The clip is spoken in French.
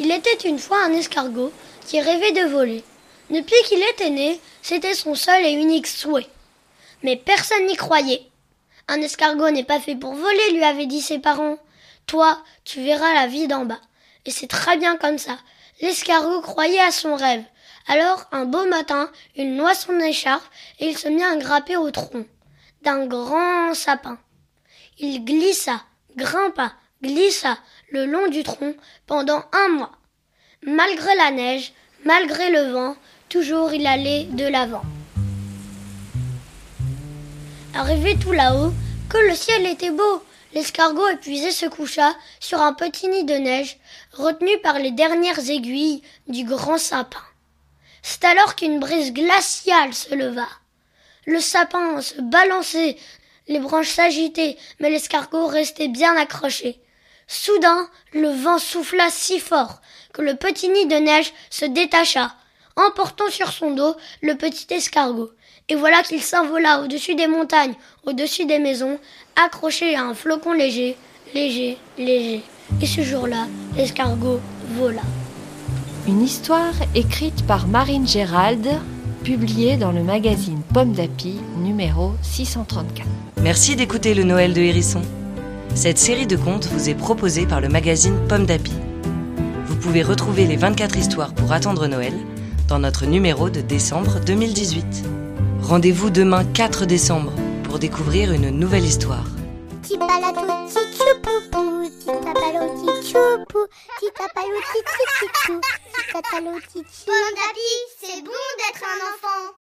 Il était une fois un escargot qui rêvait de voler. Depuis qu'il était né, c'était son seul et unique souhait. Mais personne n'y croyait. Un escargot n'est pas fait pour voler, lui avaient dit ses parents. Toi, tu verras la vie d'en bas. Et c'est très bien comme ça. L'escargot croyait à son rêve. Alors, un beau matin, il noie son écharpe et il se mit à grimper au tronc d'un grand sapin. Il glissa, grimpa, glissa le long du tronc pendant un mois. Malgré la neige, malgré le vent, toujours il allait de l'avant. Arrivé tout là-haut, que le ciel était beau, l'escargot épuisé se coucha sur un petit nid de neige, retenu par les dernières aiguilles du grand sapin. C'est alors qu'une brise glaciale se leva. Le sapin se balançait, les branches s'agitaient, mais l'escargot restait bien accroché. Soudain, le vent souffla si fort que le petit nid de neige se détacha, emportant sur son dos le petit escargot. Et voilà qu'il s'envola au-dessus des montagnes, au-dessus des maisons, accroché à un flocon léger, léger, léger. Et ce jour-là, l'escargot vola. Une histoire écrite par Marine Gérald, publiée dans le magazine Pomme d'Api, numéro 634. Merci d'écouter le Noël de Hérisson. Cette série de contes vous est proposée par le magazine Pomme d'Api. Vous pouvez retrouver les 24 histoires pour attendre Noël dans notre numéro de décembre 2018. Rendez-vous demain 4 décembre pour découvrir une nouvelle histoire. Petit palato, petit poupou. Petit tapalo, petit choupou. Petit tapalo, petit chou. Petit tapalo, petit chou. Bon d'appui, c'est bon d'être un enfant.